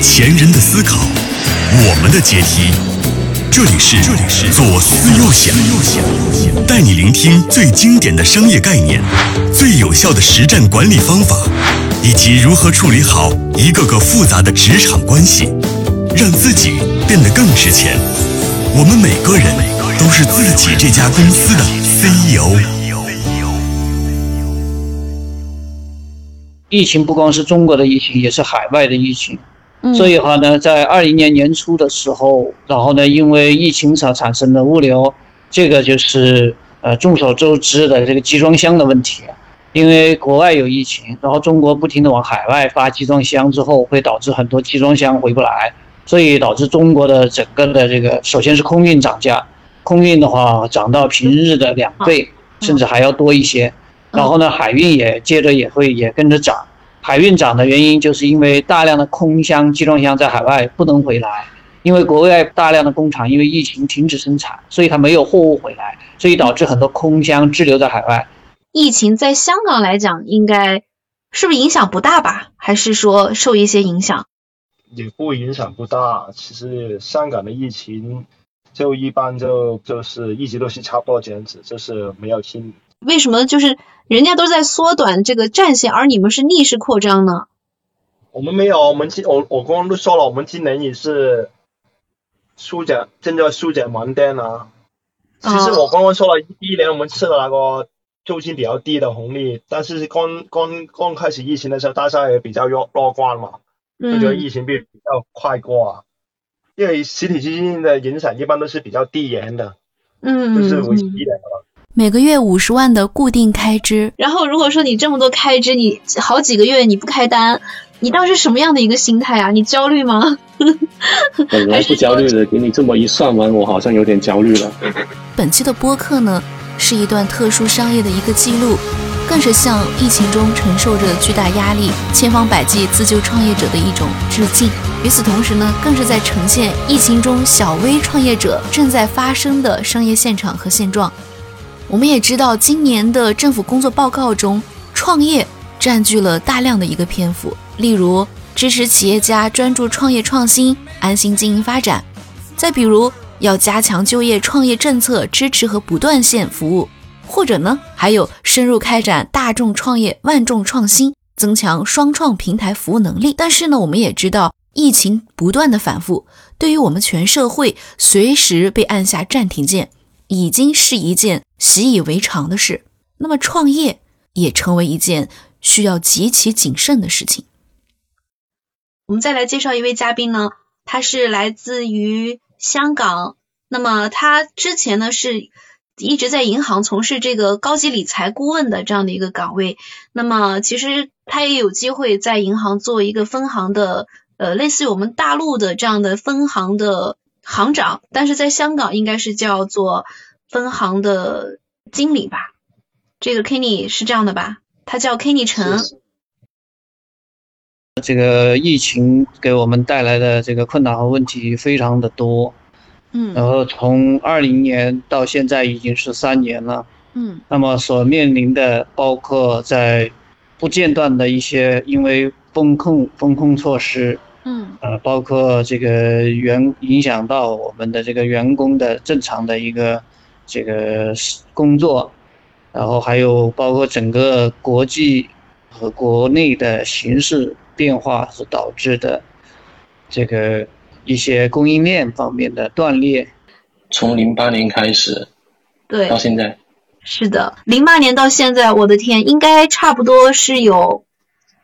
前人的思考，我们的阶梯。这里是这里是左思右想，带你聆听最经典的商业概念、最有效的实战管理方法，以及如何处理好一个个复杂的职场关系，让自己变得更值钱。我们每个人都是自己这家公司的 CEO。疫情不光是中国的疫情，也是海外的疫情。所以话呢，在二零年年初的时候，然后呢，因为疫情所产生的物流，这个就是呃众所周知的这个集装箱的问题。因为国外有疫情，然后中国不停的往海外发集装箱之后，会导致很多集装箱回不来，所以导致中国的整个的这个首先是空运涨价，空运的话涨到平日的两倍，甚至还要多一些。然后呢，海运也接着也会也跟着涨。海运涨的原因，就是因为大量的空箱、集装箱在海外不能回来，因为国外大量的工厂因为疫情停止生产，所以它没有货物回来，所以导致很多空箱滞留在海外。疫情在香港来讲，应该是不是影响不大吧？还是说受一些影响？也不影响不大。其实香港的疫情就一般，就就是一直都是差不多这样子，就是没有听。为什么就是人家都在缩短这个战线，而你们是逆势扩张呢？我们没有，我们今我我刚刚都说了，我们今年也是缩减，正在缩减门店啊。其实我刚刚说了，第一年我们吃了那个租金比较低的红利，但是刚刚刚开始疫情的时候，大家也比较乐乐观嘛，就觉得疫情比比较快过啊。因为实体经济的影响一般都是比较低延的，嗯，就是为期一年的。每个月五十万的固定开支，然后如果说你这么多开支，你好几个月你不开单，你当时什么样的一个心态啊？你焦虑吗？本来不焦虑的，给你这么一算完，我好像有点焦虑了。本期的播客呢，是一段特殊商业的一个记录，更是向疫情中承受着巨大压力、千方百计自救创业者的一种致敬。与此同时呢，更是在呈现疫情中小微创业者正在发生的商业现场和现状。我们也知道，今年的政府工作报告中，创业占据了大量的一个篇幅。例如，支持企业家专注创业创新，安心经营发展；再比如，要加强就业创业政策支持和不断线服务；或者呢，还有深入开展大众创业、万众创新，增强双创平台服务能力。但是呢，我们也知道，疫情不断的反复，对于我们全社会，随时被按下暂停键。已经是一件习以为常的事，那么创业也成为一件需要极其谨慎的事情。我们再来介绍一位嘉宾呢，他是来自于香港，那么他之前呢是一直在银行从事这个高级理财顾问的这样的一个岗位，那么其实他也有机会在银行做一个分行的，呃，类似于我们大陆的这样的分行的。行长，但是在香港应该是叫做分行的经理吧？这个 Kenny 是这样的吧？他叫 Kenny 陈。这个疫情给我们带来的这个困难和问题非常的多，嗯，然后从二零年到现在已经是三年了，嗯，那么所面临的包括在不间断的一些因为风控风控措施。嗯，呃，包括这个员影响到我们的这个员工的正常的一个这个工作，然后还有包括整个国际和国内的形势变化所导致的这个一些供应链方面的断裂。从零八年开始，对，到现在，是的，零八年到现在，我的天，应该差不多是有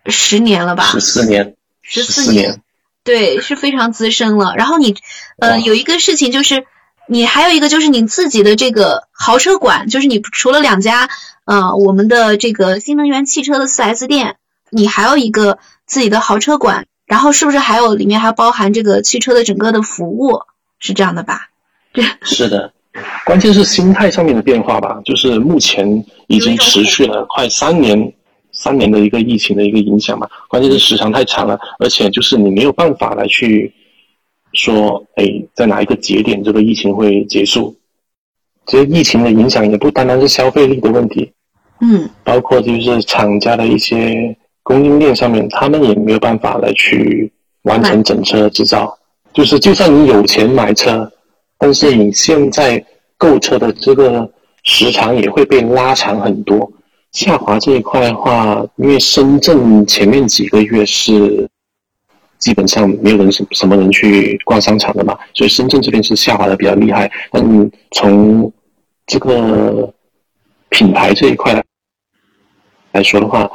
十年了吧？十四年，十四年。对，是非常资深了。然后你，呃，有一个事情就是，你还有一个就是你自己的这个豪车馆，就是你除了两家，呃，我们的这个新能源汽车的 4S 店，你还有一个自己的豪车馆。然后是不是还有里面还包含这个汽车的整个的服务？是这样的吧？对，是的。关键是心态上面的变化吧，就是目前已经持续了快三年。三年的一个疫情的一个影响嘛，关键是时长太长了，而且就是你没有办法来去说，哎，在哪一个节点这个疫情会结束？其实疫情的影响也不单单是消费力的问题，嗯，包括就是厂家的一些供应链上面，他们也没有办法来去完成整车制造。就是就算你有钱买车，但是你现在购车的这个时长也会被拉长很多。下滑这一块的话，因为深圳前面几个月是基本上没有人什什么人去逛商场的嘛，所以深圳这边是下滑的比较厉害。但从这个品牌这一块来来说的话，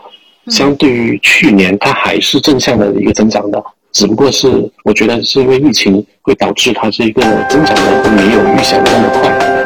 相对于去年，它还是正向的一个增长的，只不过是我觉得是因为疫情会导致它这个增长的没有预想的那么快。